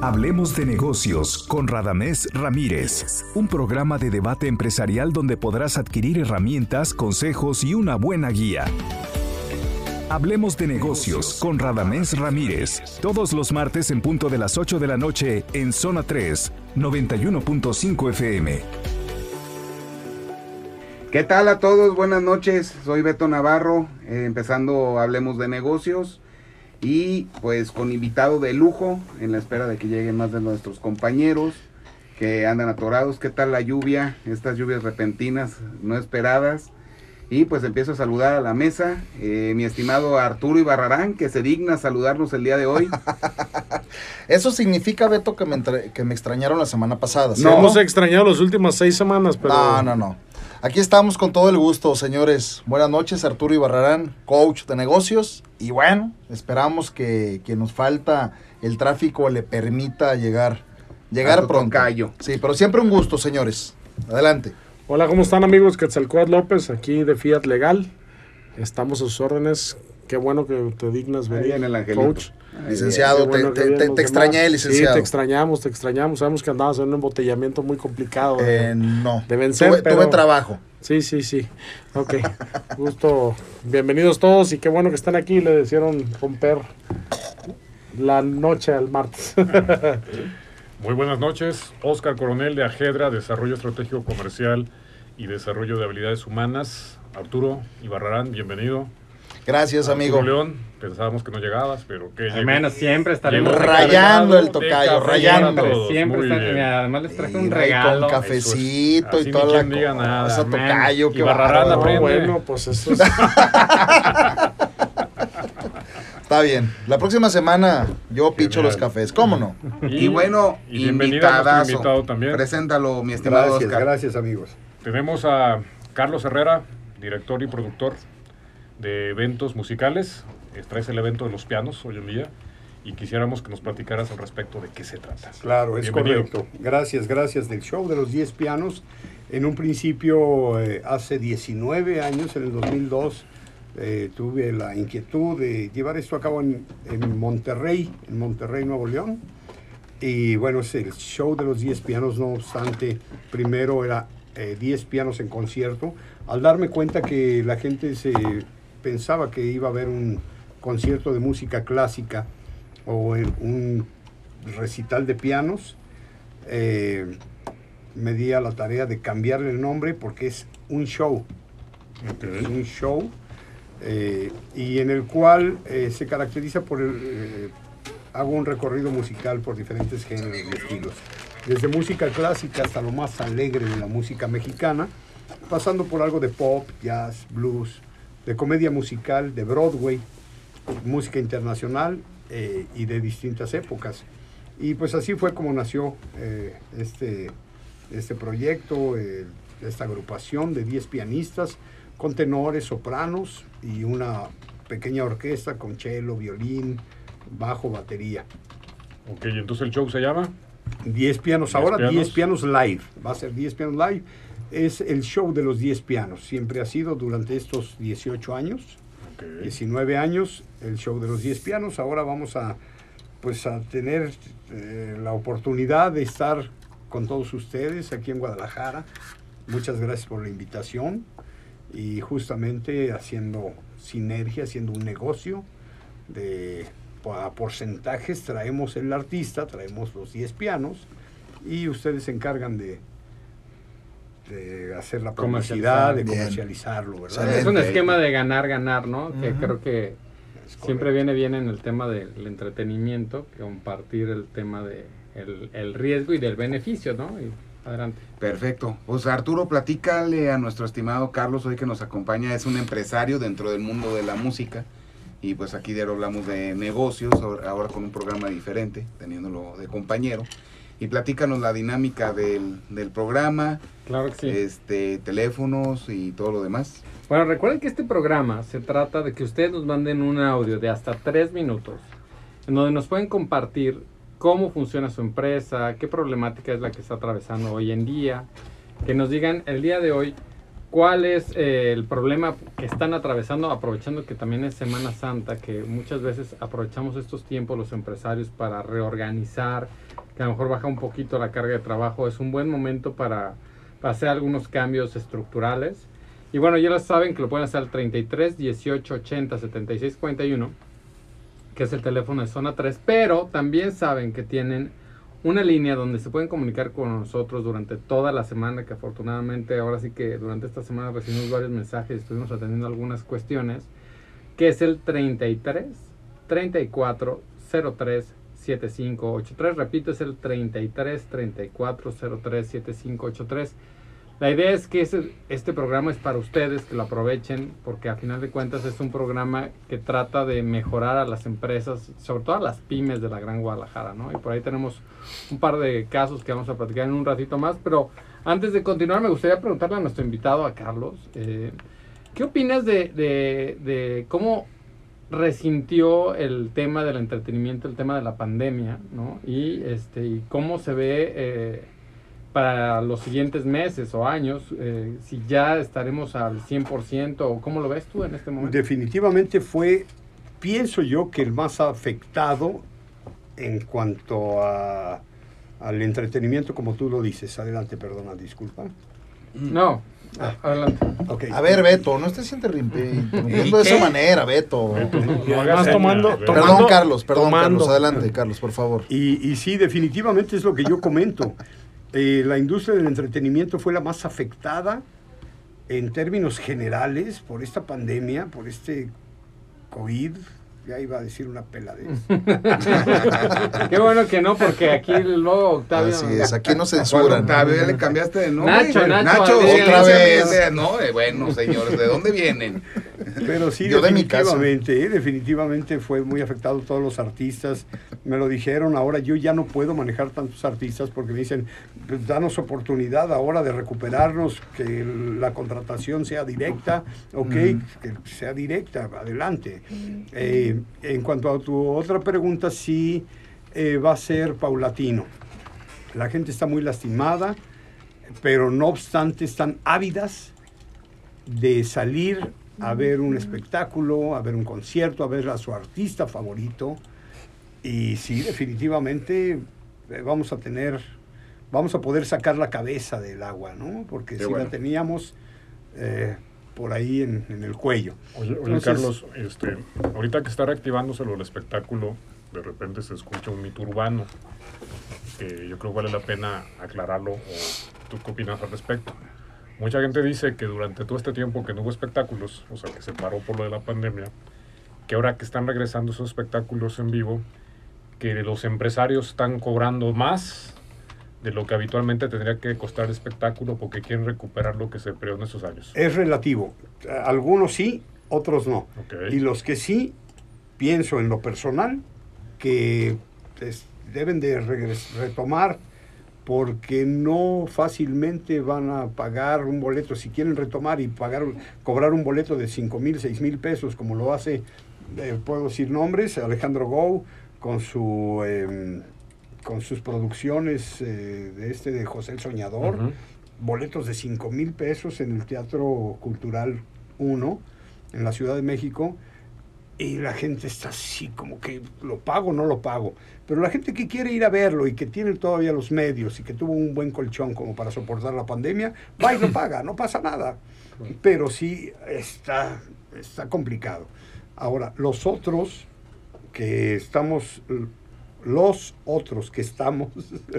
Hablemos de negocios con Radamés Ramírez, un programa de debate empresarial donde podrás adquirir herramientas, consejos y una buena guía. Hablemos de negocios con Radamés Ramírez, todos los martes en punto de las 8 de la noche en Zona 3, 91.5 FM. ¿Qué tal a todos? Buenas noches, soy Beto Navarro, eh, empezando Hablemos de negocios y pues con invitado de lujo en la espera de que lleguen más de nuestros compañeros que andan atorados. ¿Qué tal la lluvia? Estas lluvias repentinas, no esperadas. Y pues empiezo a saludar a la mesa, eh, mi estimado Arturo Ibarrarán, que se digna saludarnos el día de hoy. Eso significa, Beto, que me, que me extrañaron la semana pasada. No, hemos extrañado las últimas seis semanas, pero... No, no, no. Aquí estamos con todo el gusto, señores. Buenas noches, Arturo Ibarrarán, coach de negocios. Y bueno, esperamos que, que nos falta el tráfico le permita llegar, llegar pronto. Callo. Sí, pero siempre un gusto, señores. Adelante. Hola, ¿cómo están amigos? Quetzalcóatl López, aquí de Fiat Legal. Estamos a sus órdenes. Qué bueno que te dignas venir, el coach. Licenciado, te, te, extrañé, licenciado. Sí, te extrañamos, te extrañamos. Sabemos que andabas en un embotellamiento muy complicado. De, eh, no. De vencer. Tuve, tuve trabajo. Sí, sí, sí. Ok. Gusto. Bienvenidos todos y qué bueno que están aquí. Le decidieron romper la noche al martes. Muy buenas noches. Oscar Coronel de Ajedra, Desarrollo Estratégico Comercial y Desarrollo de Habilidades Humanas. Arturo Ibarrarán, bienvenido. Gracias, amigo. León, pensábamos que no llegabas, pero que Al menos siempre estaremos rayando el tocayo, rayando. Siempre está, además les traje un regalo. Con cafecito y toda la diga nada. cosa, tocayo, que aprende. Bueno, pues eso es... Está bien. La próxima semana yo picho los cafés, ¿cómo no? Y, bueno, y invitadazo. invitado también. Preséntalo, mi estimado gracias, Oscar. Gracias, amigos. Tenemos a Carlos Herrera, director y productor de eventos musicales. Traes el evento de los pianos hoy en día y quisiéramos que nos platicaras al respecto de qué se trata. Claro, es correcto. Gracias, gracias del show de los 10 pianos. En un principio, eh, hace 19 años, en el 2002, eh, tuve la inquietud de llevar esto a cabo en, en, Monterrey, en Monterrey, Nuevo León. Y bueno, es el show de los 10 pianos, no obstante, primero era 10 eh, pianos en concierto. Al darme cuenta que la gente se pensaba que iba a haber un concierto de música clásica o un recital de pianos, eh, me di a la tarea de cambiarle el nombre porque es un show. Es un show eh, y en el cual eh, se caracteriza por el, hago un recorrido musical por diferentes géneros y estilos, desde música clásica hasta lo más alegre de la música mexicana, pasando por algo de pop, jazz, blues, de comedia musical, de Broadway, música internacional eh, y de distintas épocas. Y pues así fue como nació este, este proyecto, esta agrupación de 10 pianistas con tenores, sopranos y una pequeña orquesta con cello, violín, bajo, batería. Ok, entonces el show se llama? 10 pianos, ahora 10 pianos live, va a ser 10 pianos live. Es el show de los 10 pianos, siempre ha sido durante estos 18 años, 19 años, el show de los 10 pianos. Ahora vamos a, pues, a tener eh, la oportunidad de estar con todos ustedes aquí en Guadalajara. Muchas gracias por la invitación y justamente haciendo sinergia, haciendo un negocio de a porcentajes, traemos el artista, traemos los 10 pianos y ustedes se encargan de, de hacer la publicidad, de comercializarlo, ¿verdad? Es un esquema de ganar, ganar, ¿no? Que creo que siempre viene bien en el tema del entretenimiento, compartir el tema de el, el riesgo y del beneficio, ¿no? Y, Adelante. Perfecto. Pues Arturo, platícale a nuestro estimado Carlos hoy que nos acompaña. Es un empresario dentro del mundo de la música. Y pues aquí diario hablamos de negocios, ahora con un programa diferente, teniéndolo de compañero. Y platícanos la dinámica del, del programa. Claro que sí. Este, teléfonos y todo lo demás. Bueno, recuerden que este programa se trata de que ustedes nos manden un audio de hasta tres minutos, en donde nos pueden compartir cómo funciona su empresa, qué problemática es la que está atravesando hoy en día, que nos digan el día de hoy cuál es eh, el problema que están atravesando, aprovechando que también es Semana Santa, que muchas veces aprovechamos estos tiempos los empresarios para reorganizar, que a lo mejor baja un poquito la carga de trabajo, es un buen momento para, hacer algunos cambios estructurales. Y bueno, ya lo saben que lo pueden hacer al 33 18 80 76 41, que es el teléfono de zona 3, pero también saben que tienen una línea donde se pueden comunicar con nosotros durante toda la semana, que afortunadamente ahora sí que durante esta semana recibimos varios mensajes, estuvimos atendiendo algunas cuestiones, que es el 33 34 03 7583. Repito, es el 33 34 03 7583. La idea es que ese, este programa es para ustedes, que lo aprovechen, porque a final de cuentas es un programa que trata de mejorar a las empresas, sobre todo a las pymes de la Gran Guadalajara, ¿no? Y por ahí tenemos un par de casos que vamos a platicar en un ratito más, pero antes de continuar me gustaría preguntarle a nuestro invitado, a Carlos, eh, ¿qué opinas de, de, de cómo resintió el tema del entretenimiento, el tema de la pandemia, ¿no? Y, este, y cómo se ve... Eh, para los siguientes meses o años, eh, si ya estaremos al 100% o cómo lo ves tú en este momento. Definitivamente fue, pienso yo, que el más afectado en cuanto a, al entretenimiento, como tú lo dices. Adelante, perdona, disculpa. No, ah. adelante. Okay. A ver, Beto, no estés interrumpiendo de esa manera, Beto. Además, tomando, tomando, Perdón, Carlos, perdón, tomando. Carlos. Adelante, Carlos, por favor. Y, y sí, definitivamente es lo que yo comento. Eh, la industria del entretenimiento fue la más afectada en términos generales por esta pandemia, por este COVID. Ya iba a decir una peladez. Qué bueno que no, porque aquí luego Octavio. Así es, aquí no censuran. Octavio, ya le cambiaste de nombre. Nacho, Nacho, Nacho otra vez. No, bueno, señores, ¿de dónde vienen? Pero sí, Yo definitivamente, de eh, definitivamente fue muy afectado todos los artistas. Me lo dijeron, ahora yo ya no puedo manejar tantos artistas porque me dicen, pues, danos oportunidad ahora de recuperarnos, que la contratación sea directa, ok, que sea directa, adelante. Eh, en cuanto a tu otra pregunta, sí eh, va a ser paulatino. La gente está muy lastimada, pero no obstante están ávidas de salir a ver un espectáculo, a ver un concierto, a ver a su artista favorito. Y sí, definitivamente eh, vamos a tener, vamos a poder sacar la cabeza del agua, ¿no? Porque Qué si bueno. la teníamos eh, por ahí en, en el cuello. Oye, oye, Entonces- Carlos, este, ahorita que está reactivándose lo del espectáculo, de repente se escucha un mito urbano, que yo creo que vale la pena aclararlo, o tú qué opinas al respecto. Mucha gente dice que durante todo este tiempo que no hubo espectáculos, o sea, que se paró por lo de la pandemia, que ahora que están regresando esos espectáculos en vivo, que los empresarios están cobrando más de lo que habitualmente tendría que costar el espectáculo porque quieren recuperar lo que se perdió en esos años. Es relativo. Algunos sí, otros no. Y los que sí, pienso en lo personal, que pues, deben de regres- retomar porque no fácilmente van a pagar un boleto. Si quieren retomar y pagar, cobrar un boleto de 5 mil, 6 mil pesos, como lo hace, eh, puedo decir nombres, Alejandro Gou, con su... em, con sus producciones eh, de este de José el Soñador, boletos de 5 mil pesos en el Teatro Cultural 1 en la Ciudad de México y la gente está así como que lo pago o no lo pago. Pero la gente que quiere ir a verlo y que tiene todavía los medios y que tuvo un buen colchón como para soportar la pandemia, va y lo paga, no pasa nada. Pero sí está, está complicado. Ahora, los otros que estamos, los otros que estamos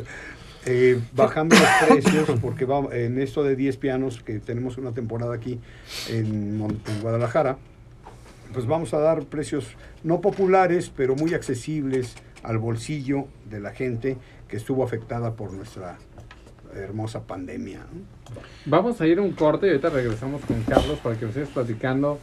eh, bajando los precios, porque va, en esto de 10 pianos, que tenemos una temporada aquí en, en Guadalajara, pues vamos a dar precios no populares, pero muy accesibles al bolsillo de la gente que estuvo afectada por nuestra hermosa pandemia. Vamos a ir un corte y ahorita regresamos con Carlos para que nos sigas platicando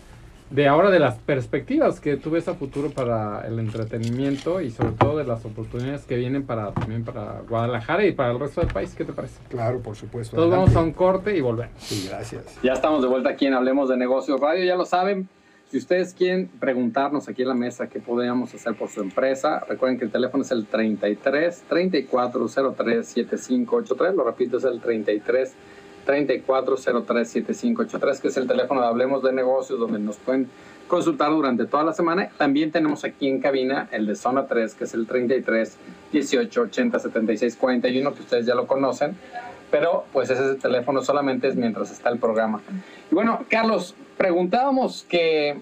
de ahora de las perspectivas que tú ves a futuro para el entretenimiento y sobre todo de las oportunidades que vienen para también para Guadalajara y para el resto del país. ¿Qué te parece? Claro, por supuesto. Entonces vamos a un corte y volvemos. Sí, gracias. Ya estamos de vuelta aquí en Hablemos de Negocios Radio, ya lo saben. Si ustedes quieren preguntarnos aquí en la mesa qué podríamos hacer por su empresa, recuerden que el teléfono es el 33 3403 7583, lo repito, es el 33 34037583, que es el teléfono de Hablemos de Negocios, donde nos pueden consultar durante toda la semana. También tenemos aquí en cabina el de Zona 3, que es el 33 18 80 76 41, que ustedes ya lo conocen. Pero pues ese teléfono solamente es mientras está el programa. Y bueno, Carlos, preguntábamos que,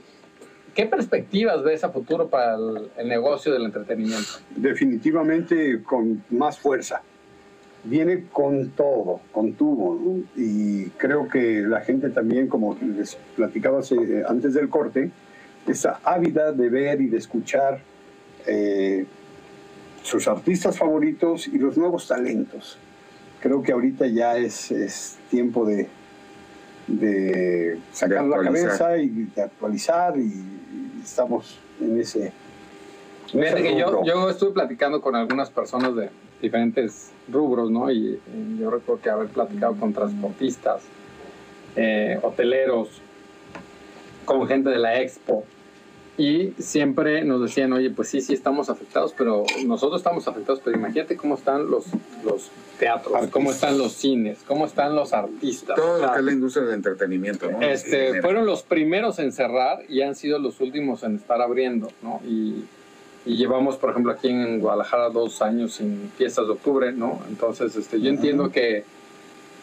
qué perspectivas ves a futuro para el, el negocio del entretenimiento. definitivamente con más fuerza. Viene con todo, con tubo, ¿no? y creo que la gente también, como les platicaba hace- antes del corte, está ávida de ver y de escuchar eh, sus artistas favoritos y los nuevos talentos. Creo que ahorita ya es, es tiempo de, de sacar la cabeza y de actualizar y, estamos en ese... en Fíjate ese que yo, yo estuve platicando con algunas personas de diferentes rubros, ¿no? Y, y yo recuerdo que haber platicado con transportistas, eh, hoteleros, con gente de la expo. Y siempre nos decían, oye, pues sí, sí estamos afectados, pero nosotros estamos afectados, pero imagínate cómo están los, los teatros, Artistas. cómo están los cines, cómo están los artistas. Todo O lo que es la industria del entretenimiento, ¿no? este, fueron los primeros en cerrar y han sido los últimos en estar abriendo, ¿no? Y, y llevamos, por ejemplo, aquí en Guadalajara dos años sin fiestas de octubre, ¿no? Entonces, este, yo entiendo que,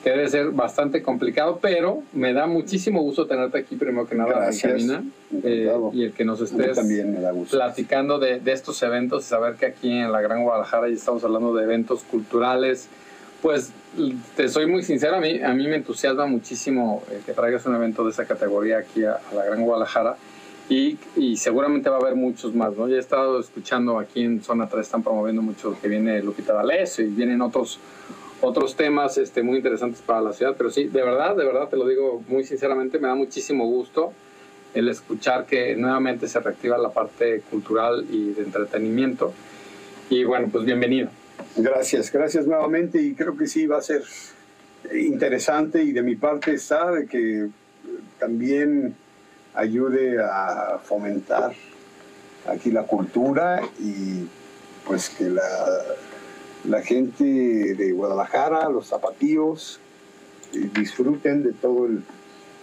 que debe ser bastante complicado, pero me da muchísimo gusto tenerte aquí, primero que nada, cabina, eh, y el que nos estés también me da gusto. platicando de, de estos eventos y saber que aquí en la Gran Guadalajara ya estamos hablando de eventos culturales. Pues te soy muy sincero, a mí, a mí me entusiasma muchísimo eh, que traigas un evento de esa categoría aquí a, a la Gran Guadalajara y, y seguramente va a haber muchos más. ¿no? Ya he estado escuchando aquí en Zona 3, están promoviendo mucho que viene Lupita D'Alessio y vienen otros, otros temas este, muy interesantes para la ciudad. Pero sí, de verdad, de verdad te lo digo muy sinceramente, me da muchísimo gusto el escuchar que nuevamente se reactiva la parte cultural y de entretenimiento. Y bueno, pues bienvenido. Gracias, gracias nuevamente y creo que sí va a ser interesante y de mi parte está de que también ayude a fomentar aquí la cultura y pues que la, la gente de Guadalajara, los zapatíos, eh, disfruten de todo el,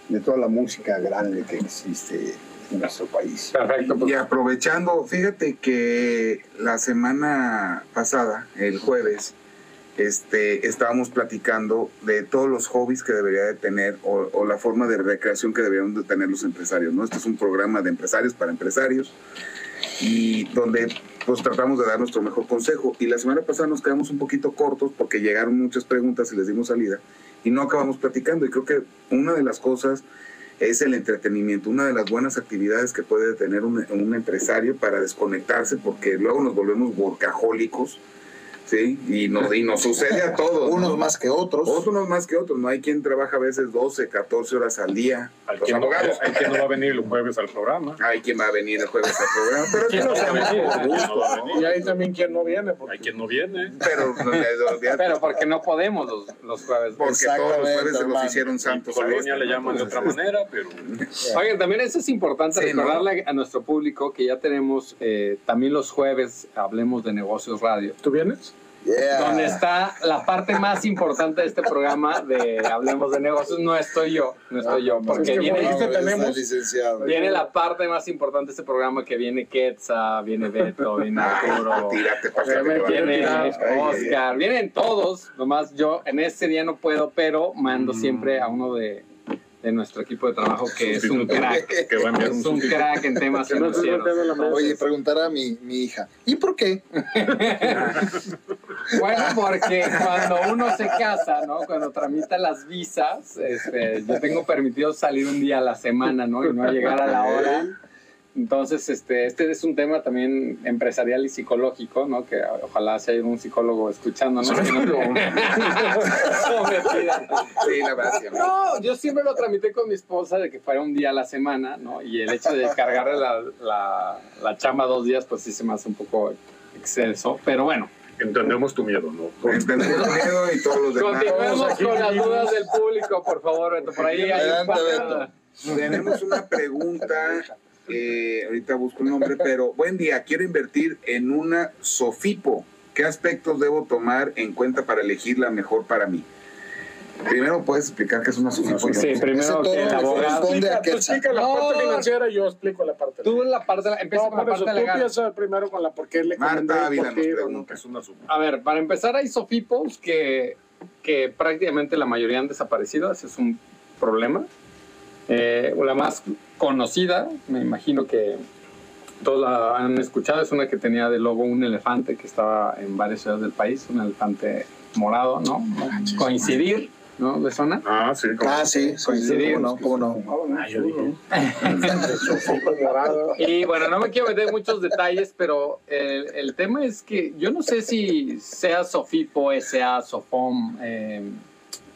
de toda la música grande que existe en nuestro país. Perfecto. Y Pues, aprovechando, fíjate que la semana pasada, el jueves, este, estábamos platicando de todos los hobbies que debería de tener o, la forma de recreación que deberían de tener los empresarios. ¿no? Este es un programa de empresarios para empresarios y donde pues tratamos de dar nuestro mejor consejo. Y la semana pasada nos quedamos un poquito cortos porque llegaron muchas preguntas y les dimos salida y no acabamos platicando. Y creo que una de las cosas es el entretenimiento, una de las buenas actividades que puede tener un, un empresario para desconectarse, porque luego nos volvemos workahólicos, ¿sí? Y nos, y nos sucede a todos. Unos ¿no? más que otros. Unos más que otros, no hay quien trabaja a veces 12, 14 horas al día. Hay Los quien, no, hay quien no va a venir el jueves al programa. Hay quien va a venir el jueves al programa, pero ¿Quién eso lo no va a hacemos venir? por ¿Quién gusto, no va a ¿no? venir? Y ahí también quien no viene. Porque Hay quien no viene. Pero, pero porque no podemos los, los jueves. porque todos los jueves se los hicieron En santos a Colonia este, le ¿no? llaman de otra manera, pero Oigan, también eso es importante Sí, ¿no? recordarle a nuestro público que ya tenemos eh, también los jueves, hablemos de negocios radio. ¿Tú vienes? Yeah. donde está la parte más importante de este programa de Hablemos de Negocios. No estoy yo, no estoy yo, porque Es que viene, está tenemos- licenciado. viene la parte más importante de este programa que viene Quetza, viene Beto, viene Arturo, Ay, tírate viene Oscar, vienen todos, nomás yo en este día no puedo, pero mando siempre a uno de, de nuestro equipo de trabajo que es un crack. que va a enviar Es un un crack en temas financieros. Oye, preguntará a mi, mi hija, ¿y por qué? Bueno, porque cuando uno se casa, ¿no? Cuando tramita las visas, este, yo tengo permitido salir un día a la semana, ¿no? Y no llegar a la hora. Entonces, este, este es un tema también empresarial y psicológico, ¿no? Que ojalá si hay un psicólogo escuchándonos. que no. Sí, la verdad, sí. No, yo siempre lo tramité con mi esposa de que fuera un día a la semana, ¿no? Y el hecho de cargarle la, la, la chamba dos días, pues sí se me hace un poco exceso. Pero bueno, Entendemos tu miedo, ¿no? Entendemos el miedo y todos los demás. continuemos aquí con las vivimos. dudas del público, por favor, Beto. Por ahí hay un Tenemos una pregunta, eh, ahorita busco el nombre, pero buen día, quiero invertir en una Sofipo. ¿Qué aspectos debo tomar en cuenta para elegir la mejor para mí? Primero puedes explicar qué es una SOFIPO. Sí, Ese primero que el abogado. tú explica la No. parte financiera y yo explico la parte Tú legal. la parte, empieza No, con la eso, parte tú legal. primero con la por qué le Marta Ávila nos pregunta, es una SOFIPO. A ver, para empezar hay sofipos que, que prácticamente la mayoría han desaparecido, ese es un problema. Eh, la más conocida, me imagino que todos la han escuchado, es una que tenía de logo un elefante que estaba en varias ciudades del país, un elefante morado, ¿no? Coincidir, ¿no? ¿De zona? Ah, sí. como- Ah, sí, Coincidir. cómo no, cómo no. Ah, yo dije. Y bueno, no me quiero meter en muchos detalles, pero el, el tema es que yo no sé si sea Sofipo, sea Sofom, eh,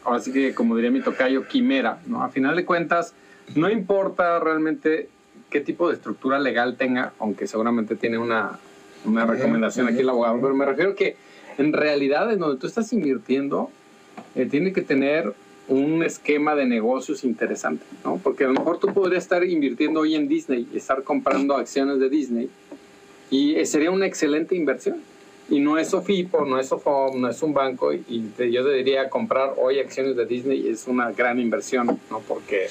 ahora sí que como diría mi tocayo, quimera, ¿no? A final de cuentas, no importa realmente qué tipo de estructura legal tenga, aunque seguramente tiene una, una recomendación aquí el abogado, pero me refiero que en realidad en donde tú estás invirtiendo, eh, tiene que tener un esquema de negocios interesante, ¿no? Porque a lo mejor tú podrías estar invirtiendo hoy en Disney, estar comprando acciones de Disney y eh, sería una excelente inversión. Y no es Sofipo, no es Sofom, no es un banco y te- yo te diría comprar hoy acciones de Disney es una gran inversión, ¿no? Porque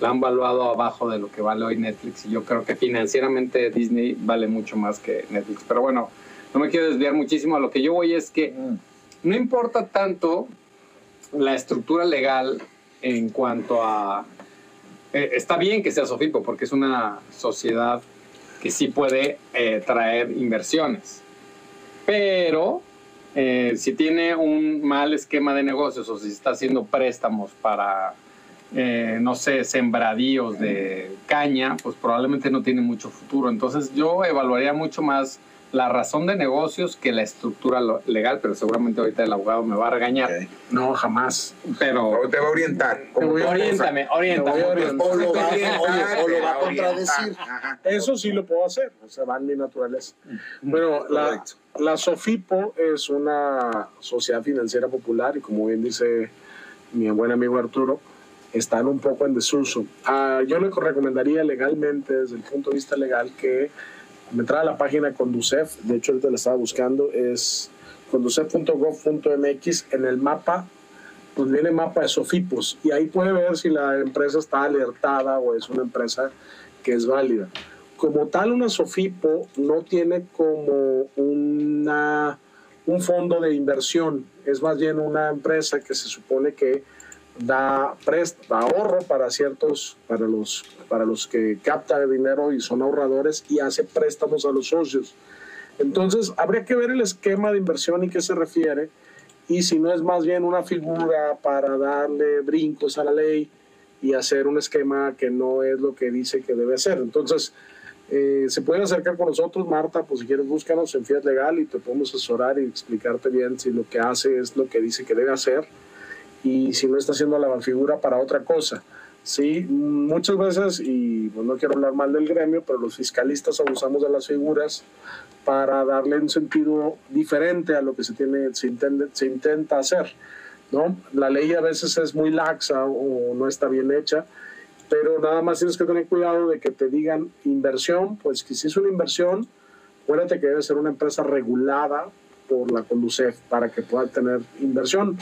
la han valuado abajo de lo que vale hoy Netflix y yo creo que financieramente Disney vale mucho más que Netflix. Pero bueno, no me quiero desviar muchísimo a lo que yo voy es que no importa tanto la estructura legal en cuanto a... eh, está bien que sea Sofipo porque es una sociedad que sí puede eh, traer inversiones, pero eh, si tiene un mal esquema de negocios o si está haciendo préstamos para, eh, no sé, sembradíos de caña, pues probablemente no tiene mucho futuro. Entonces yo evaluaría mucho más la razón de negocios que la estructura legal, pero seguramente ahorita el abogado me va a regañar. No, jamás. Pero te va a orientar. como voy a tu esposa. oriéntame, oriéntame. Te voy a orientar. O lo va, Te oye, o lo va a contradecir. Ajá. Eso sí lo puedo hacer, o sea, va en mi naturaleza. Bueno, la, la Sofipo es una sociedad financiera popular y como bien dice mi buen amigo Arturo, están un poco en desuso. Ah, yo le recomendaría legalmente, desde el punto de vista legal, que entrara a la página Conducef, de hecho ahorita la estaba buscando, es conducef.gov.mx, en el mapa pues viene mapa de Sofipos y ahí puede ver si la empresa está alertada o es una empresa que es válida. Como tal, una Sofipo no tiene como una, un fondo de inversión, es más bien una empresa que se supone que da prest, da ahorro para ciertos, para los, para los que capta dinero y son ahorradores y hace préstamos a los socios. Entonces, habría que ver el esquema de inversión y qué se refiere y si no es más bien una figura para darle brincos a la ley y hacer un esquema que no es lo que dice que debe hacer. Entonces, eh, se pueden acercar con nosotros, Marta, pues si quieres búscanos en Fiat Legal y te podemos asesorar y explicarte bien si lo que hace es lo que dice que debe hacer y si no está haciendo la figura para otra cosa. Sí, muchas veces, y pues, no quiero hablar mal del gremio, pero los fiscalistas abusamos de las figuras para darle un sentido diferente a lo que se, tiene, se, intende- se intenta hacer. ¿no? La ley a veces es muy laxa o no está bien hecha, pero nada más tienes que tener cuidado de que te digan inversión, pues que si es una inversión, acuérdate que debe ser una empresa regulada por la Conducef para que pueda tener inversión.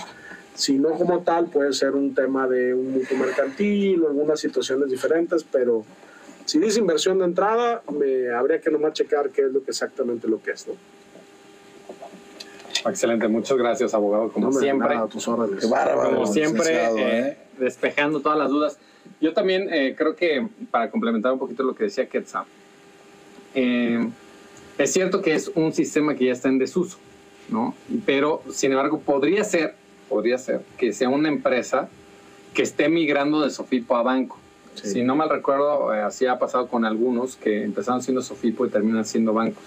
Si no como tal, puede ser un tema de un mutuo mercantil o algunas situaciones diferentes, pero si dice inversión de entrada, me habría que nomás checar qué es lo que exactamente lo que es, ¿no? Excelente, muchas gracias, abogado, como No, siempre. nada, tus órdenes. Qué bárbaro. como siempre, eh, ¿eh? despejando todas las dudas. Yo también eh, creo que, para complementar un poquito lo que decía Quetzal, eh, es cierto que es un sistema que ya está en desuso, ¿no? Pero, sin embargo, podría ser, podría ser que sea una empresa que esté migrando de Sofipo a banco. Sí. Si no mal recuerdo, eh, así ha pasado con algunos que empezaron siendo Sofipo y terminan siendo bancos.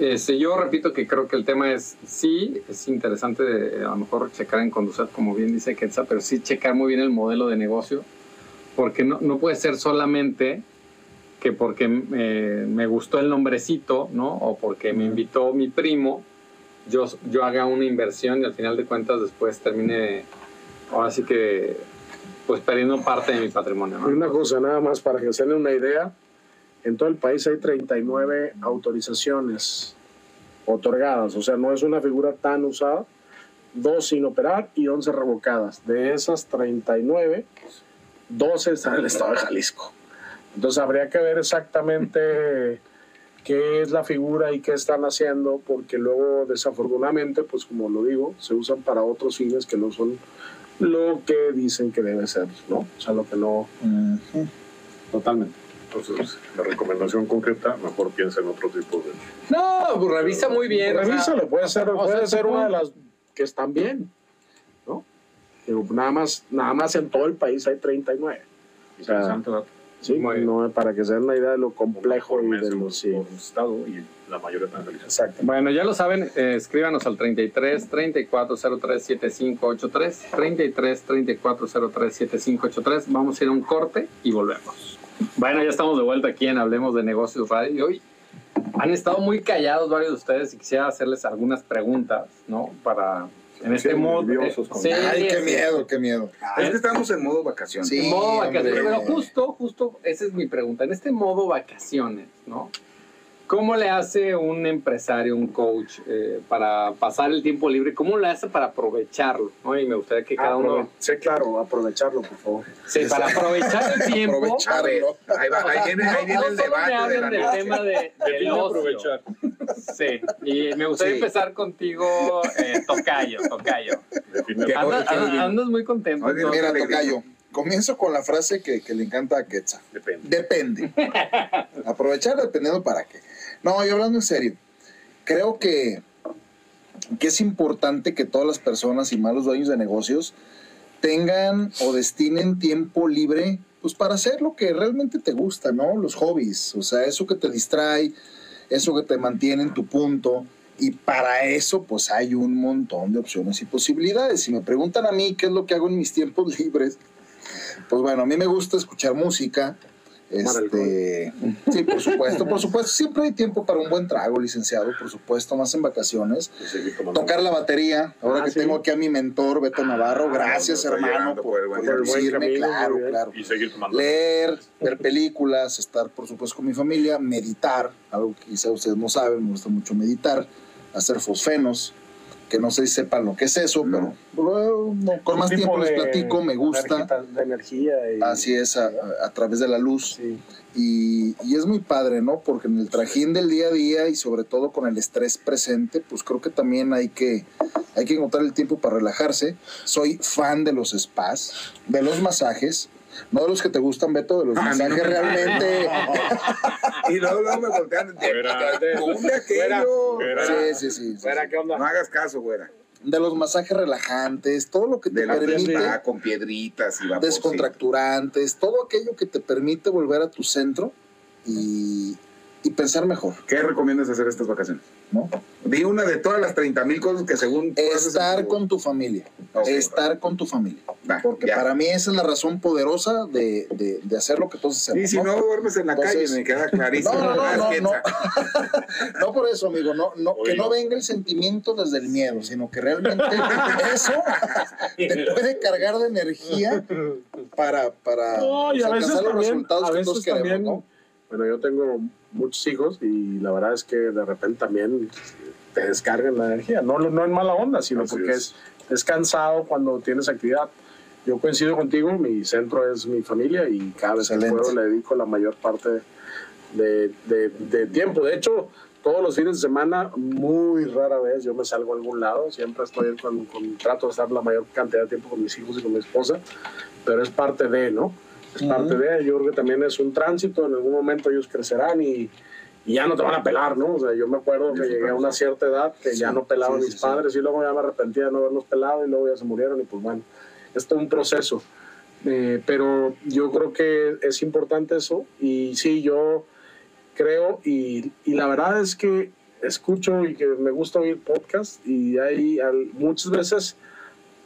Este, yo repito que creo que el tema es, sí, es interesante eh, a lo mejor checar en Conducet, como bien dice Quetzal, pero sí checar muy bien el modelo de negocio, porque no, no puede ser solamente que porque eh, me gustó el nombrecito, ¿no? O porque me invitó mi primo, yo, yo haga una inversión y al final de cuentas después termine, ahora sí que, pues perdiendo parte de mi patrimonio, ¿no? una cosa nada más para que se den una idea, en todo el país hay 39 autorizaciones otorgadas, o sea, no es una figura tan usada. 2 sin operar y 11 revocadas. De esas 39, 12 están en el estado de Jalisco. Entonces habría que ver exactamente qué es la figura y qué están haciendo, porque luego desafortunadamente, pues como lo digo, se usan para otros fines que no son lo que dicen que debe ser, ¿no? O sea, lo que no... Totalmente. Entonces, la recomendación concreta, mejor piensa en otro tipo de... No, pues revisa muy bien. Revísalo, puede ser, puede sea, ser una de las que están bien, ¿no? Digo, nada más, nada más en todo el país hay 39. O sea, Interesante dato. Sí, no, para que se den una idea de lo complejo y de lo sí. estado y la mayoría. Exacto. Bueno, ya lo saben, eh, escríbanos al 33 34 03 7583, 33 34 03 7583. Vamos a ir a un corte y volvemos. Bueno, ya estamos de vuelta aquí en Hablemos de Negocios Radio. Y hoy han estado muy callados varios de ustedes y quisiera hacerles algunas preguntas, ¿no? Para en este Sí, modo. nerviosos con- sí, Ay, qué sí. miedo, qué miedo. Es que estamos en modo vacaciones. Sí. En modo vacaciones. hombre. Pero justo, justo, esa es mi pregunta. En este modo vacaciones, ¿no? ¿Cómo le hace un empresario, un coach, eh, para pasar el tiempo libre? ¿Cómo le hace para aprovecharlo? ¿no? Y me gustaría que cada uno... Sí, claro, aprovecharlo, por favor. Sí, para aprovechar el tiempo. Aprovechar. A ver, ahí, va, ahí viene, ahí viene no el debate de la del noche. tema de, del aprovechar. Sí, y me gustaría Sí. empezar contigo, eh, Tocayo, Tocayo. Andas, andas- andas muy contento. Oye. Mira. Tocayo, comienzo con la frase que, que le encanta a Quetzal. Depende. Depende. Aprovechar dependiendo para qué. No, yo hablando en serio. Creo que, que es importante que todas las personas y malos dueños de negocios tengan o destinen tiempo libre pues para hacer lo que realmente te gusta, ¿no? Los hobbies, o sea, eso que te distrae, eso que te mantiene en tu punto. Y para eso, pues hay un montón de opciones y posibilidades. Si me preguntan a mí qué es lo que hago en mis tiempos libres, pues bueno, a mí me gusta escuchar música. Este, sí, por supuesto, por supuesto. Siempre hay tiempo para un buen trago, licenciado, por supuesto, más en vacaciones. Tocar la batería, ahora Ah, que sí. tengo aquí a mi mentor, Beto Navarro. Gracias, está hermano, por, por decirme, camino, claro, claro. Y seguir tomando. Leer, ver películas, estar, por supuesto, con mi familia, meditar, algo que quizá ustedes no saben, me gusta mucho meditar, hacer fosfenos, que no sé si sepan lo que es eso, No. pero bueno, no, con más tiempo les platico, me gusta. De energía. Y, Así es, a, a- a través de la luz. Sí. Y, y es muy padre, ¿no? Porque en el trajín del día a día y sobre todo con el estrés presente, pues creo que también hay que, hay que encontrar el tiempo para relajarse. Soy fan de los spas, de los masajes, no de los que te gustan, Beto, de los Ah, a mí no masajes me- realmente. Y luego, luego me voltean. Fuera. De, de aquello. Fuera. Sí, sí, sí. sí, Fuera, sí. ¿qué onda? No hagas caso, güera. De los masajes relajantes, todo lo que te De la permite, fiesta con piedritas y vapor. descontracturantes, todo aquello que te permite volver a tu centro y, y pensar mejor, ¿Qué recomiendas hacer estas vacaciones? ¿no? Di una de todas las 30 mil cosas que según haces Estar tu- con tu familia. Estar con tu familia. Porque ya. para mí esa es la razón poderosa de, de- de hacer lo que todos hacemos. Y si no duermes en la Entonces- calle, me queda clarísimo. No, no, no, ¿verdad, no, no. No por eso, amigo, no, no, que no venga el sentimiento desde el miedo, sino que realmente eso te puede cargar de energía para, para No, y a veces alcanzar los también, resultados a que todos queremos, también, ¿no? bueno, yo tengo muchos hijos y la verdad es que de repente también te descargan la energía, no, no en mala onda, sino Así porque es. es. es cansado cuando tienes actividad. Yo coincido contigo, mi centro es mi familia y cada vez que Excelente. puedo le dedico la mayor parte de, de- de tiempo. De hecho, todos los fines de semana, muy rara vez yo me salgo a algún lado, siempre estoy con, con trato de estar la mayor cantidad de tiempo con mis hijos y con mi esposa, pero es parte de, ¿no? Es parte de, yo creo que también es un tránsito, en algún momento ellos crecerán y, y ya no te van a pelar, ¿no? O sea, yo me acuerdo que llegué a una cierta edad que ya no pelaba a sí, mis sí, padres y luego ya me arrepentía de no haberlos pelado y luego ya se murieron y pues bueno, es todo un proceso. Eh, pero yo creo que es importante eso y sí, yo creo y, y la verdad es que escucho y que me gusta oír podcast y al- muchas veces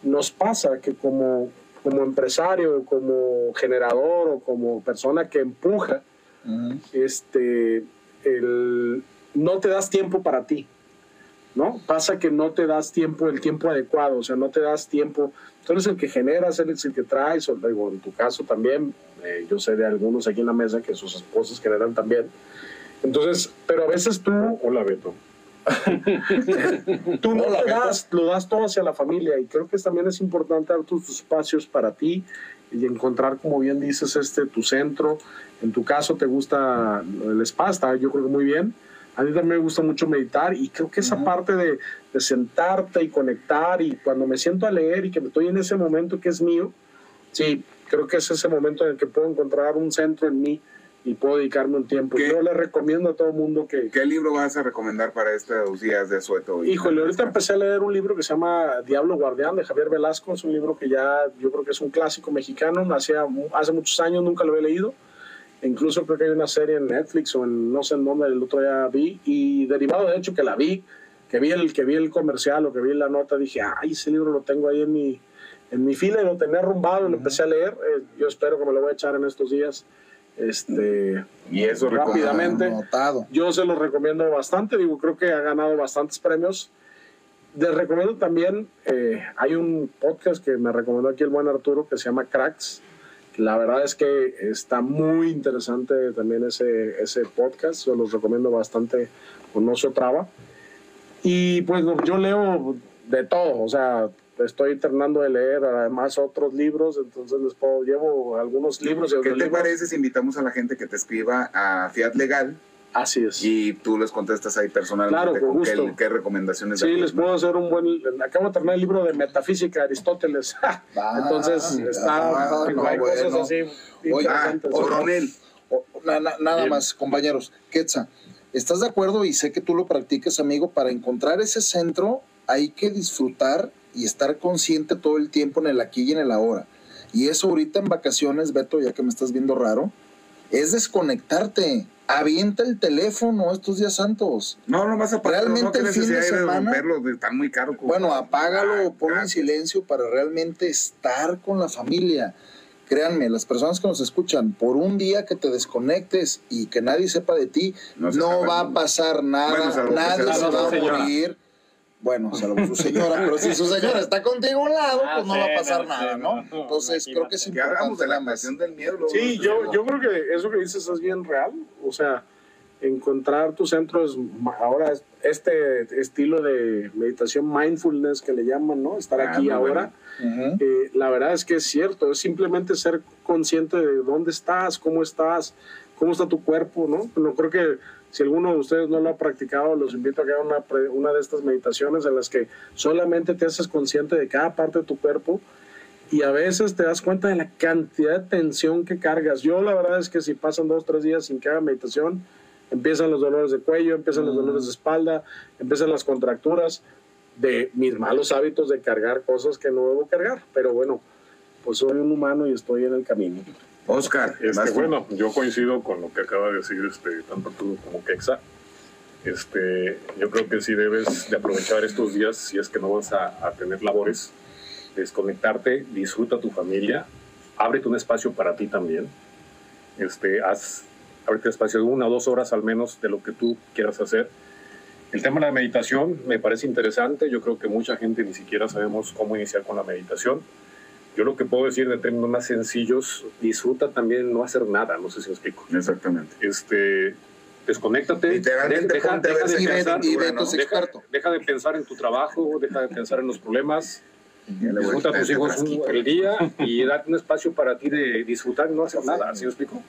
nos pasa que como, como empresario, como generador o como persona que empuja, este, el, no te das tiempo para ti, ¿no? Pasa que no te das tiempo, el tiempo adecuado, o sea, no te das tiempo, tú eres el que generas, eres el que traes, o digo, en tu caso también, eh, yo sé de algunos aquí en la mesa que sus esposas generan también. Entonces, pero a veces tú, Hola, Beto. Tú no lo das, lo das todo hacia la familia y creo que también es importante dar tus espacios para ti y encontrar, como bien dices, este tu centro. En tu caso te gusta el spa, está yo creo que muy bien. A mí también me gusta mucho meditar y creo que esa parte de, de sentarte y conectar y cuando me siento a leer y que estoy en ese momento que es mío, sí, creo que es ese momento en el que puedo encontrar un centro en mí y puedo dedicarme un tiempo. ¿Qué? Yo le recomiendo a todo el mundo que, ¿Qué libro vas a recomendar para estos días de sueto? Híjole, ahorita empecé a leer un libro que se llama Diablo Guardián de Javier Velasco. Es un libro que ya yo creo que es un clásico mexicano. Hacía, hace muchos años nunca lo había leído. Incluso creo que hay una serie en Netflix o en no sé en dónde el otro día vi. Y derivado de hecho que la vi, que vi el, que vi el comercial o que vi la nota, dije, ay, ese libro lo tengo ahí en mi, en mi fila y lo tenía arrumbado y lo empecé a leer. Eh, yo espero que me lo voy a echar en estos días. Este, Y eso rápidamente. Anotado. Yo se los recomiendo bastante, digo, creo que ha ganado bastantes premios. Les recomiendo también, eh, hay un podcast que me recomendó aquí el buen Arturo que se llama Cracks. La verdad es que está muy interesante también ese, ese podcast, se los recomiendo bastante con Oso Traba. Y pues yo leo de todo, o sea, estoy terminando de leer además otros libros, entonces les puedo, llevo algunos libros. ¿Qué te parece si invitamos a la gente que te escriba a Fiat Legal Así es. y tú les contestas ahí personalmente Claro, con qué, gusto. qué recomendaciones Sí, les puedo hacer un buen. Acabo de terminar el libro de Metafísica de Aristóteles. Entonces, está. ah, no, hay cosas bueno. así Oye, Ah. O- na- na- nada Bien. más, compañeros. Quetza, ¿estás de acuerdo? Y sé que tú lo practicas, amigo. Para encontrar ese centro hay que disfrutar y estar consciente todo el tiempo en el aquí y en el ahora. Y eso ahorita en vacaciones, Beto, ya que me estás viendo raro, es desconectarte. Avienta el teléfono estos días santos. No, no vas a pagar. Realmente no, el fin de semana- están muy caros. Bueno, apágalo o ponlo en silencio para realmente estar con la familia. Créanme, las personas que nos escuchan, por un día que te desconectes y que nadie sepa de ti, No no, se acaba va a pasar nada, Bueno, nadie se va a morir. Bueno, salvo su señora, pero si su señora está contigo a un lado, Ah, pues no va a pasar no, nada, ¿no? Entonces creo que es Que hablamos de importante la invasión del miedo. Sí, yo, yo creo que eso que dices es bien real. O sea, encontrar tu centro es ahora es este estilo de meditación mindfulness que le llaman, ¿no? Estar Ah, aquí ahora. Eh, la verdad es que es cierto, es simplemente ser consciente de dónde estás, cómo estás, cómo está tu cuerpo, ¿no? No creo que si alguno de ustedes no lo ha practicado, los invito a que hagan una, de estas meditaciones en las que solamente te haces consciente de cada parte de tu cuerpo y a veces te das cuenta de la cantidad de tensión que cargas. Yo la verdad es que si pasan dos, tres días sin que haga meditación, empiezan los dolores de cuello, empiezan los dolores de espalda, empiezan las contracturas de mis malos hábitos de cargar cosas que no debo cargar. Pero bueno, pues soy un humano y estoy en el camino. Oscar, Este, bueno, yo coincido con lo que acaba de decir este, tanto tú como Kexa. Este, yo creo que sí debes de aprovechar estos días si es que no vas a, a tener labores, desconectarte, disfruta tu familia, ábrete un espacio para ti también. Este, haz, ábrete espacio de una o dos horas al menos de lo que tú quieras hacer. El tema de la meditación me parece interesante. Yo creo que mucha gente ni siquiera sabemos cómo iniciar con la meditación. Yo lo que puedo decir en términos más sencillos, disfruta también no hacer nada, no sé si me explico. Exactamente. Este, desconéctate, Literalmente deja, de pensar, y Bueno, Beto es deja, experto. deja de pensar en tu trabajo, deja de pensar en los problemas, disfruta a tus este hijos el día y date un espacio para ti de disfrutar y no hacer nada, ¿sí me explico?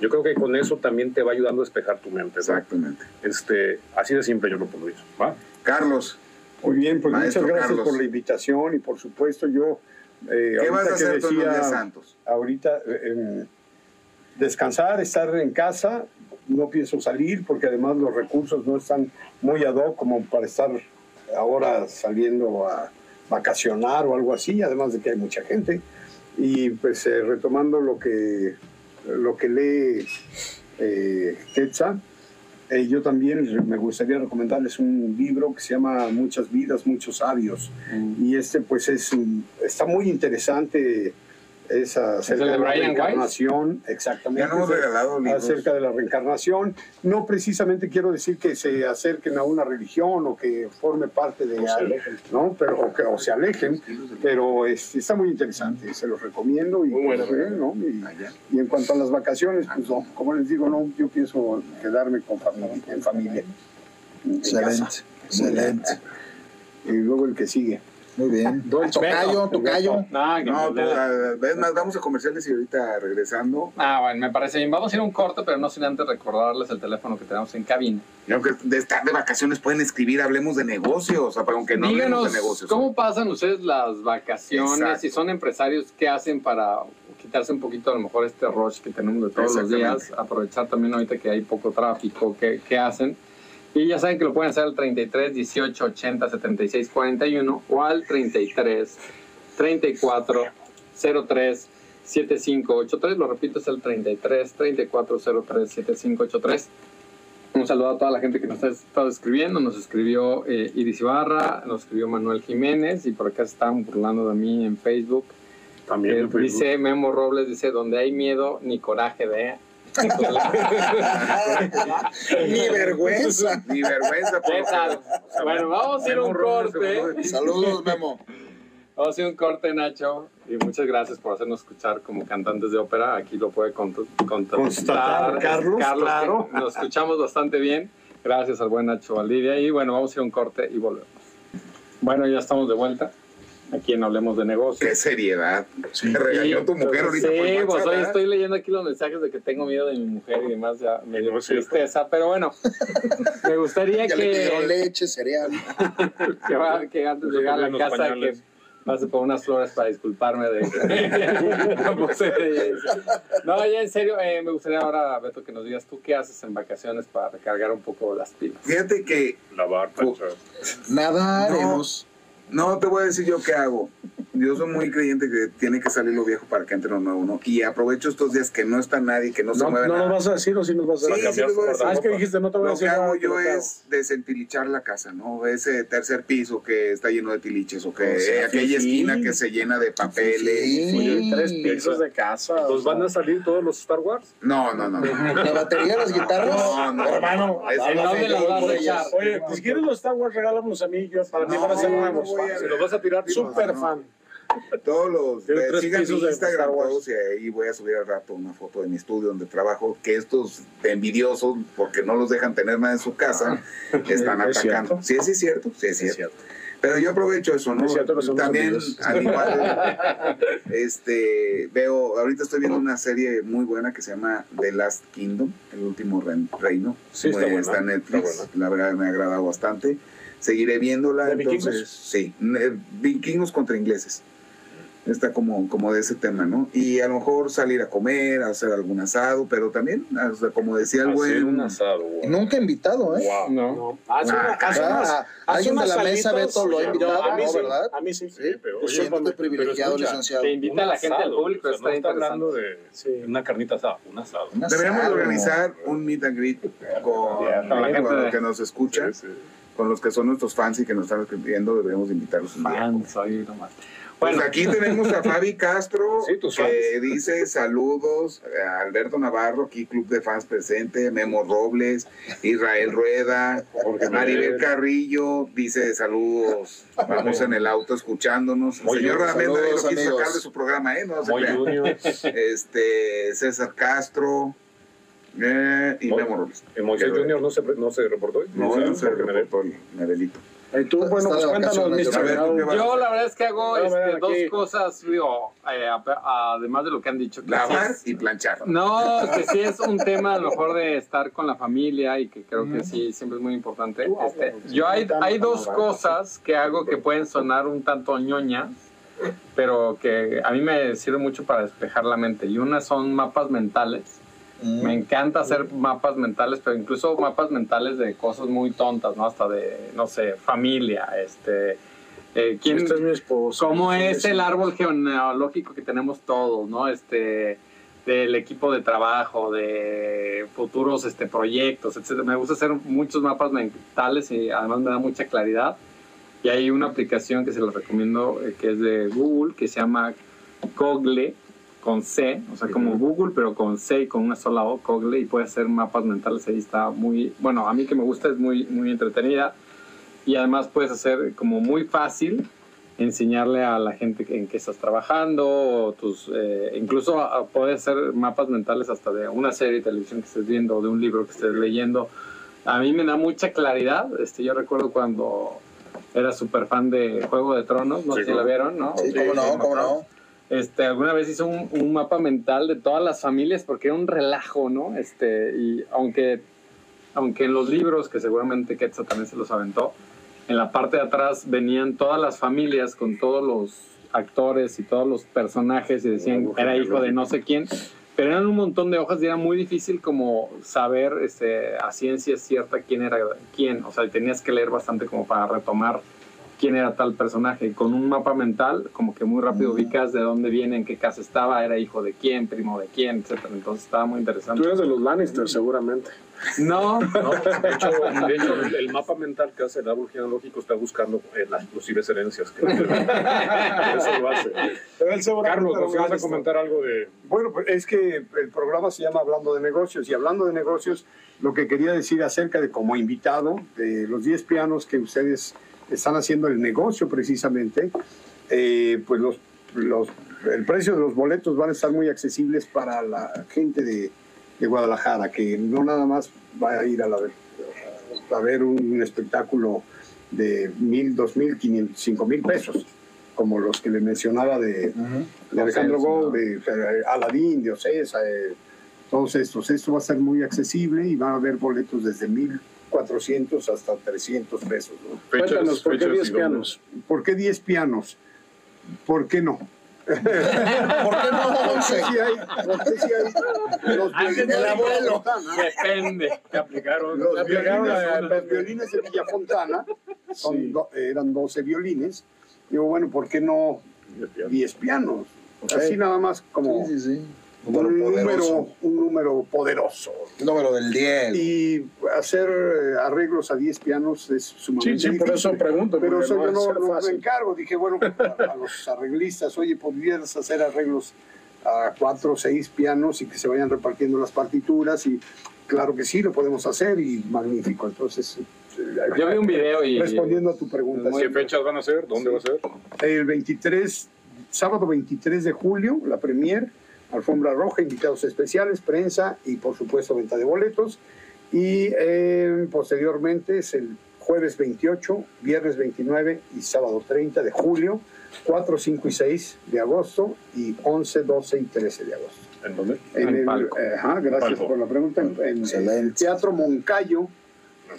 Yo creo que con eso también te va ayudando a despejar tu mente. ¿no? Exactamente. Este, así de simple yo lo pondría. ¿va? Carlos, Muy bien, pues Maestro muchas gracias Carlos. por la invitación y por supuesto yo... eh, ¿qué vas a hacer los decía- días santos? ahorita eh, descansar, estar en casa, no pienso salir porque además los recursos no están muy ad hoc como para estar ahora saliendo a vacacionar o algo así, además de que hay mucha gente. Y pues eh, retomando lo que, lo que lee eh, eh, yo también me gustaría recomendarles un libro que se llama Muchas vidas, muchos sabios. Y este pues es está muy interesante esa acerca el de de la Weiss? reencarnación, exactamente. Ya nos hemos regalado libros. acerca de la reencarnación. No precisamente quiero decir que se acerquen a una religión o que forme parte de O se algo, alejen. ¿no? Pero o, que, o se alejen, pero es- está muy interesante, se los recomiendo y, Muy bueno. pues, ¿no? y, en cuanto a las vacaciones, pues no, como les digo, no, yo pienso quedarme con familia, en familia. en Excelente, casa. Excelente. Y luego el que sigue. Muy bien. Tocayo, tocayo. No, No, me- pues, ves más, vamos a comerciales y ahorita regresando. Ah, bueno, me parece bien. Vamos a ir a un corte, pero no sin antes recordarles el teléfono que tenemos en cabina. Y aunque de estar de vacaciones pueden escribir, hablemos de negocios, aunque no hablemos de negocios. ¿cómo pasan ustedes las vacaciones? Exacto. Si son empresarios, ¿qué hacen para quitarse un poquito a lo mejor este rush que tenemos de todos los días? Aprovechar también ahorita que hay poco tráfico, ¿qué, qué hacen? Y ya saben que lo pueden hacer al 33 18 80 76 41 o al 33 34 03 7583. Lo repito, es el 33 34 03 7583. Un saludo a toda la gente que nos ha estado escribiendo. Nos escribió eh, Iris Ibarra, nos escribió Manuel Jiménez y por acá se están burlando de mí en Facebook. También Eh, en Facebook. dice Memo Robles, dice, donde hay miedo, ni coraje de... Ni vergüenza. Ni vergüenza. Bueno, vamos a ir a un corte. Saludos, Memo. Vamos a ir a un corte, Nacho. Y muchas gracias por hacernos escuchar como cantantes de ópera. Aquí lo puede constatar Constatar, Carlos, claro. Nos escuchamos bastante bien. Gracias al buen Nacho Valdivia. Y bueno, vamos a ir a un corte y volvemos. Bueno, ya estamos de vuelta. Aquí en Hablemos de Negocios. Qué seriedad. Te regañó tu mujer ahorita Sí, por pues hoy estoy leyendo aquí los mensajes de que tengo miedo de mi mujer y demás, ya me dio No es cierto. tristeza, pero bueno, me gustaría Ya le que, leche, cereal. que, va- que antes de llegar a la casa que pañales. pase por unas flores para disculparme de No ya en serio, eh, me gustaría ahora, Beto, que nos digas tú qué haces en vacaciones para recargar un poco las pilas. Fíjate que Lavar, planchar. Nada No. No te voy a decir yo qué hago. Yo soy muy creyente que tiene que salir lo viejo para que entre lo nuevo, ¿no? Y aprovecho estos días que no está nadie, que no, se No, mueve no nada. nos vas a decir o sí nos vas a Sí, decir. sí les voy a decir. Ah, es que dijiste, no te voy a Lo que decir. hago nada, yo es desentilichar la casa, ¿no? Ese tercer piso que está lleno de tiliches o que O sea, aquella fifí. esquina que se llena de papeles. Sí. Oye, tres pisos de casa. ¿Nos sea. van a salir todos los Star Wars? No, no, no. no. La batería de las guitarras. No, no. Hermano, Eso ¿En no sé, las vas a echar? Oye, si quieres los Star Wars, regálamelos a mí. Yo, para mí van a ser nuevos. Si los vas a tirar, no. fan. Todos los. Eh, sigan mi Instagram todos y ahí voy a subir al rato una foto de mi estudio donde trabajo. Que estos envidiosos, porque no los dejan tener nada en su casa, están ¿Es atacando. cierto? Sí, sí, es cierto. Sí, es cierto. Pero yo aprovecho eso, ¿no? Es cierto También, al igual, este, veo, ahorita estoy viendo una serie muy buena que se llama The Last Kingdom, el último rein- reino. Sí, está Eh, buena, Está en Netflix, está la verdad me ha agradado bastante. Seguiré viéndola, ¿De entonces, vikingos? sí, eh, vikingos contra ingleses. Está como, como de ese tema, ¿no? Y a lo mejor salir a comer, hacer algún asado, pero también, o sea, como decía el buen... un asado, güey. Nunca invitado, ¿eh? Wow. No. No. Hace una, Ah, hace ah, ah, hace alguien de la mesa, salitas. Beto, lo ha invitado, a mí ¿no? sí, ¿verdad? A mí sí. Sí, pero, oye, siéntate pero privilegiado, escucha, licenciado. Te invita a la gente al público, o sea, está no está hablando de Sí. una carnita asada, un asado. Un Deberíamos organizar un meet and greet con, Yeah, con la gente con los de- que nos escuchan, Sí, sí. con los que son nuestros fans y que nos están escribiendo, deberíamos invitarlos un día. Fans, ahí nomás. Pues aquí tenemos a Fabi Castro, Sí, que dice saludos, a Alberto Navarro, aquí Club de Fans presente, Memo Robles, Israel Rueda, Jorge Maribel. Carrillo, dice saludos, vamos en el auto escuchándonos. El señor. Ramírez nadie lo quiso sacar de su programa, ¿eh? No. Este, César Castro eh, y Memo Robles. ¿El Moisés Junior no se, no se reportó? hoy? No, no se reportó el Miguelito. Y tú, Está- bueno, pues cuéntanos, ¿tú vas? yo la verdad es que hago este, dos cosas, digo, eh, a- además de lo que han dicho. que Lavar sí y planchar. no, que sí es un tema a lo mejor de estar con la familia y que creo que sí siempre es muy importante. Este, yo hay, hay dos cosas que hago que pueden sonar un tanto ñoñas, pero que a mí me sirve mucho para despejar la mente. Y una son mapas mentales. Me encanta hacer mapas mentales, pero incluso mapas mentales de cosas muy tontas, ¿no? Hasta de, no sé, familia, este... eh, ¿quién, Este es mi esposo. ¿Cómo es el árbol genealógico que tenemos todos, no? Este, del equipo de trabajo, de futuros este, proyectos, etcétera. Me gusta hacer muchos mapas mentales y además me da mucha claridad. Y hay una aplicación que se los recomiendo, eh, que es de Google, que se llama Cogle, con C, o sea, como Google, pero con C y con una sola O, Cogle, y puede hacer mapas mentales. Ahí está muy, bueno, a mí que me gusta, es muy, muy entretenida. Y además puedes hacer como muy fácil enseñarle a la gente en qué estás trabajando, o tus, eh, incluso puedes hacer mapas mentales hasta de una serie de televisión que estés viendo, o de un libro que estés leyendo, a mí me da mucha claridad. Este, yo recuerdo cuando era súper fan de Juego de Tronos, no Sí, sé si cómo- la vieron, ¿no? Sí, cómo no, cómo no. Este, alguna vez hizo un, un mapa mental de todas las familias porque era un relajo, ¿no? Este, y aunque, aunque en los libros, que seguramente Quetzal también se los aventó, en la parte de atrás venían todas las familias con todos los actores y todos los personajes y decían era hijo de no sé quién, pero eran un montón de hojas y era muy difícil como saber este, a ciencia cierta quién era quién, o sea, tenías que leer bastante como para retomar quién era tal personaje. Y con un mapa mental, como que muy rápido ubicas de dónde viene, en qué casa estaba, era hijo de quién, primo de quién, etcétera. Entonces estaba muy interesante. Tú eres de los Lannister, seguramente. No, No, de hecho, de hecho, el, mapa mental que hace el árbol genealógico está buscando eh, las posibles herencias. Que eso lo hace. Pero él seguramente Carlos, nos ibas a comentar algo de... Bueno, pues es que el programa se llama Hablando de Negocios y hablando de negocios, lo que quería decir acerca de como invitado, de los 10 pianos que ustedes están haciendo el negocio precisamente, eh, pues los, los, el precio de los boletos van a estar muy accesibles para la gente de, de Guadalajara, que no nada más va a ir a, la, a ver un espectáculo de mil, dos mil, quinientos, cinco mil pesos, como los que le mencionaba de, de Alejandro Gou, de eh, Aladín, de Ocesa, eh, todos estos. Esto va a ser muy accesible y va a haber boletos desde 1.400 hasta 300 pesos. ¿no? Cuéntanos, ¿por qué fechas 10 y dónde. pianos? ¿Por qué 10 pianos? ¿Por qué no? ¿Por qué no Porque 11? sí hay, porque sí hay los, Antes violines no de dijo- Villafontana, depende. Te aplicaron. los violines, los violines de Villafontana son Sí. do- eran 12 violines. Digo, bueno, ¿por qué no 10 pianos? Así nada más como Sí, sí, sí. un Número número, poderoso. El número del 10. Y hacer eh, arreglos a 10 pianos es sumamente Sí, sí, por eso pregunto, Pero eso no yo no, no me fácil. encargo. Dije, bueno, a, a los arreglistas, oye, ¿podrías hacer arreglos a cuatro o seis pianos y que se vayan repartiendo las partituras? Y claro que sí, lo podemos hacer y magnífico. Entonces, eh, Yo vi un video y... respondiendo a tu pregunta, ¿Qué fechas van a ser? ¿Dónde va a ser? el 23, sábado 23 de julio, la premier, alfombra roja, invitados especiales, prensa y por supuesto venta de boletos. Y eh, posteriormente es el jueves 28, viernes 29 y sábado 30 de julio, 4, 5 y 6 de agosto y 11, 12 y 13 de agosto. ¿En dónde? En En el, Palco. eh, ajá, gracias Palco. por la pregunta. En, en el. Teatro Moncayo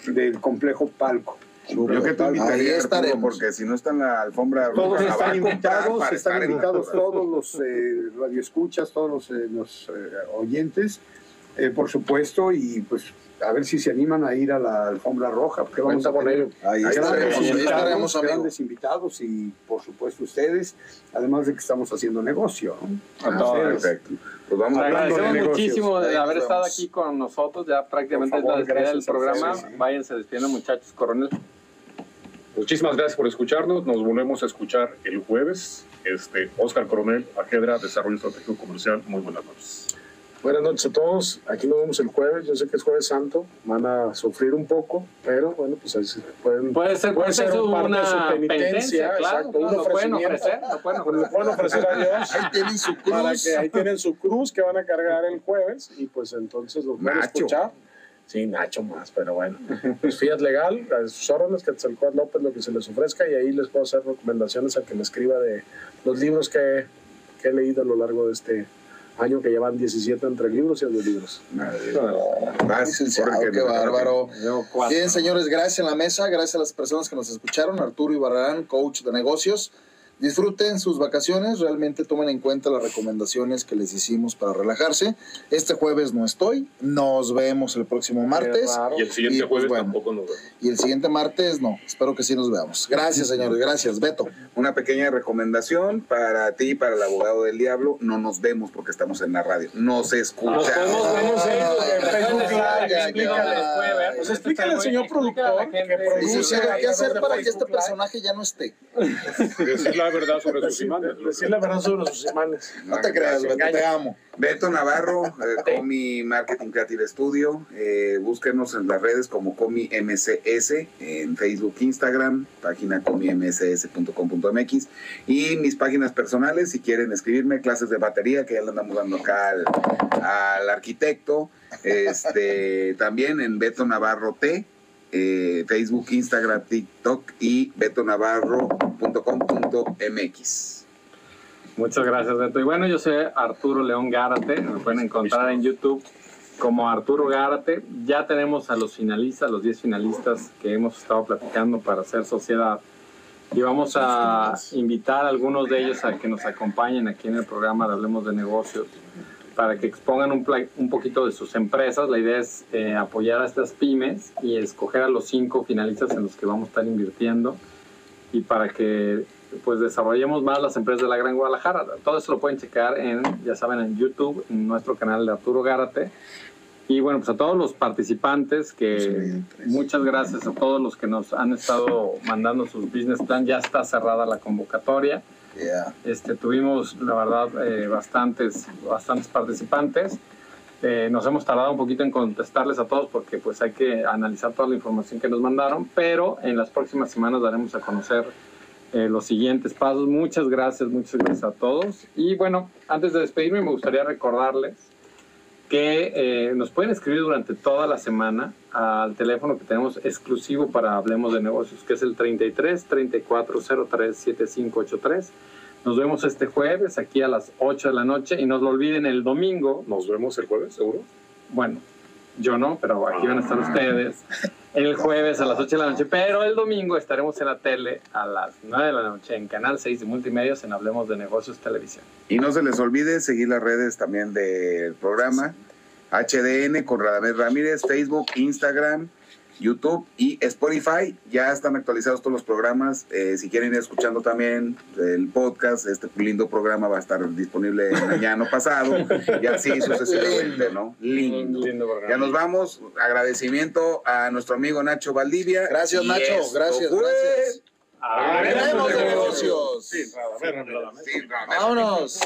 del complejo Palco. Yo que te Ahí invitaría, Arturo, estaremos. porque si no está en la alfombra Todos roja, están invitados, están invitados todos los eh, radioescuchas, todos los, eh, los, eh, oyentes, eh, por supuesto, y pues a ver si se animan a ir a la alfombra roja, porque vamos Cuenta a ello. Ahí grandes invitados, grandes invitados y por supuesto ustedes, además de que estamos haciendo negocio. ¿no? Ah, perfecto. Pues vamos de Agradecemos muchísimo de haber estado aquí con nosotros. Ya prácticamente favor, es la despedida del programa. sí. Váyanse despidiendo, muchachos. Coronel. Muchísimas gracias por escucharnos. Nos volvemos a escuchar el jueves. Este, Oscar Coronel, Ajedra, Desarrollo Estratégico Comercial. Muy buenas noches. Buenas noches a todos. Aquí nos vemos el jueves. Yo sé que es jueves santo. Van a sufrir un poco, pero bueno, pues ahí se pueden. Puede ser, puede ser un parte de una su penitencia, penitencia, claro, exacto, claro, un lo pueden ofrecimiento. ofrecer, lo pueden le ofrecer. pueden ofrecer a Dios. Ahí tienen su para cruz. que ahí tienen su cruz que van a cargar el jueves y pues entonces lo pueden Nacho. escuchar. Sí, Nacho más, pero bueno. Pues Fiat Legal, a sus órdenes, Quetzalcóatl López, lo que se les ofrezca y ahí les puedo hacer recomendaciones a que me escriba de los libros que, que he leído a lo largo de este año, que llevan 17 entre libros y audiolibros. Vas, Licenciado, porque qué no- bárbaro. Bien, señores, gracias en la mesa, gracias a las personas que nos escucharon, Arturo Ibarrarán, coach de negocios. Disfruten sus vacaciones, realmente tomen en cuenta las recomendaciones que les hicimos para relajarse. Este jueves no estoy, nos vemos el próximo martes. Y el siguiente Y, pues, jueves bueno. tampoco nos vemos. Y el siguiente martes no, espero que sí nos veamos. Gracias, señores, gracias, Beto. Una pequeña recomendación para ti, para el abogado del diablo. No nos vemos porque estamos en la radio. Nos escucha. Nos podemos ver en Ay, Facebook, Live. Pues explícale al señor productor que produce ¿qué hacer para que este personaje ya no esté? La verdad sobre sus imanes. decir la verdad sobre sus imanes. No te creas, Beto, te amo. Beto Navarro, eh, Comi Marketing Creative Studio. Eh, búsquenos en las redes como Comi MCS, en Facebook, Instagram, página comimcs.com.mx y mis páginas personales, si quieren escribirme, clases de batería, que ya le andamos dando acá al, al arquitecto. Este, también en Beto Navarro T, eh, Facebook, Instagram, TikTok y betonavarro.com.mx. Muchas gracias, Beto. Y bueno, yo soy Arturo León Gárate. Me pueden encontrar en YouTube como Arturo Gárate. Ya tenemos a los finalistas, los 10 finalistas que hemos estado platicando para hacer sociedad. Y vamos a invitar a algunos de ellos a que nos acompañen aquí en el programa de Hablemos de Negocios para que expongan un, un poquito de sus empresas. La idea es eh, apoyar a estas pymes y escoger a los cinco finalistas en los que vamos a estar invirtiendo y para que pues desarrollemos más las empresas de la Gran Guadalajara. Todo eso lo pueden checar en, ya saben, en YouTube, en nuestro canal de Arturo Gárate. Y bueno, pues a todos los participantes, que muchas gracias a todos los que nos han estado mandando sus business plan. Ya está cerrada la convocatoria. Yeah. Este, tuvimos, la verdad, eh, bastantes, bastantes participantes. Eh, nos hemos tardado un poquito en contestarles a todos porque pues hay que analizar toda la información que nos mandaron, pero en las próximas semanas daremos a conocer eh, los siguientes pasos. Muchas gracias, muchas gracias a todos. Y bueno, antes de despedirme me gustaría recordarles que eh, nos pueden escribir durante toda la semana al teléfono que tenemos exclusivo para Hablemos de Negocios, que es el 33 3403 7583. Nos vemos este jueves aquí a las 8 de la noche y no lo olviden el domingo. Nos vemos el jueves, seguro. Bueno, yo no, pero aquí van a estar ustedes el jueves a las 8 de la noche, pero el domingo estaremos en la tele a las 9 de la noche en Canal 6 de Multimedios en Hablemos de Negocios Televisión. Y no se les olvide seguir las redes también del programa. HDN con Radamés Ramírez, Facebook, Instagram, YouTube y Spotify. Ya están actualizados todos los programas. Eh, si quieren ir escuchando también el podcast, este lindo programa va a estar disponible mañana pasado. Y así sucesivamente, ¿no? Lindo. lindo programa. Ya nos vamos. Agradecimiento a nuestro amigo Nacho Valdivia. Gracias, Y Nacho. Gracias, fue- gracias. Hablemos de negocios. Sí. Vámonos.